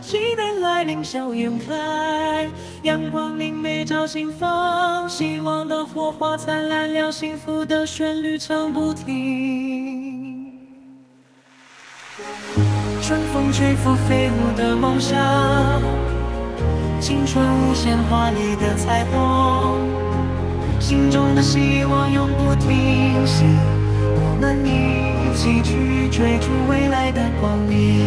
期待来临，笑颜开。阳光明媚，照心房。希望的火花灿烂，让幸福的旋律唱不停。春风吹拂，飞舞的梦想。青春无限，华丽的彩虹。心中的希望永不停息。我们一起去追逐未来的光明。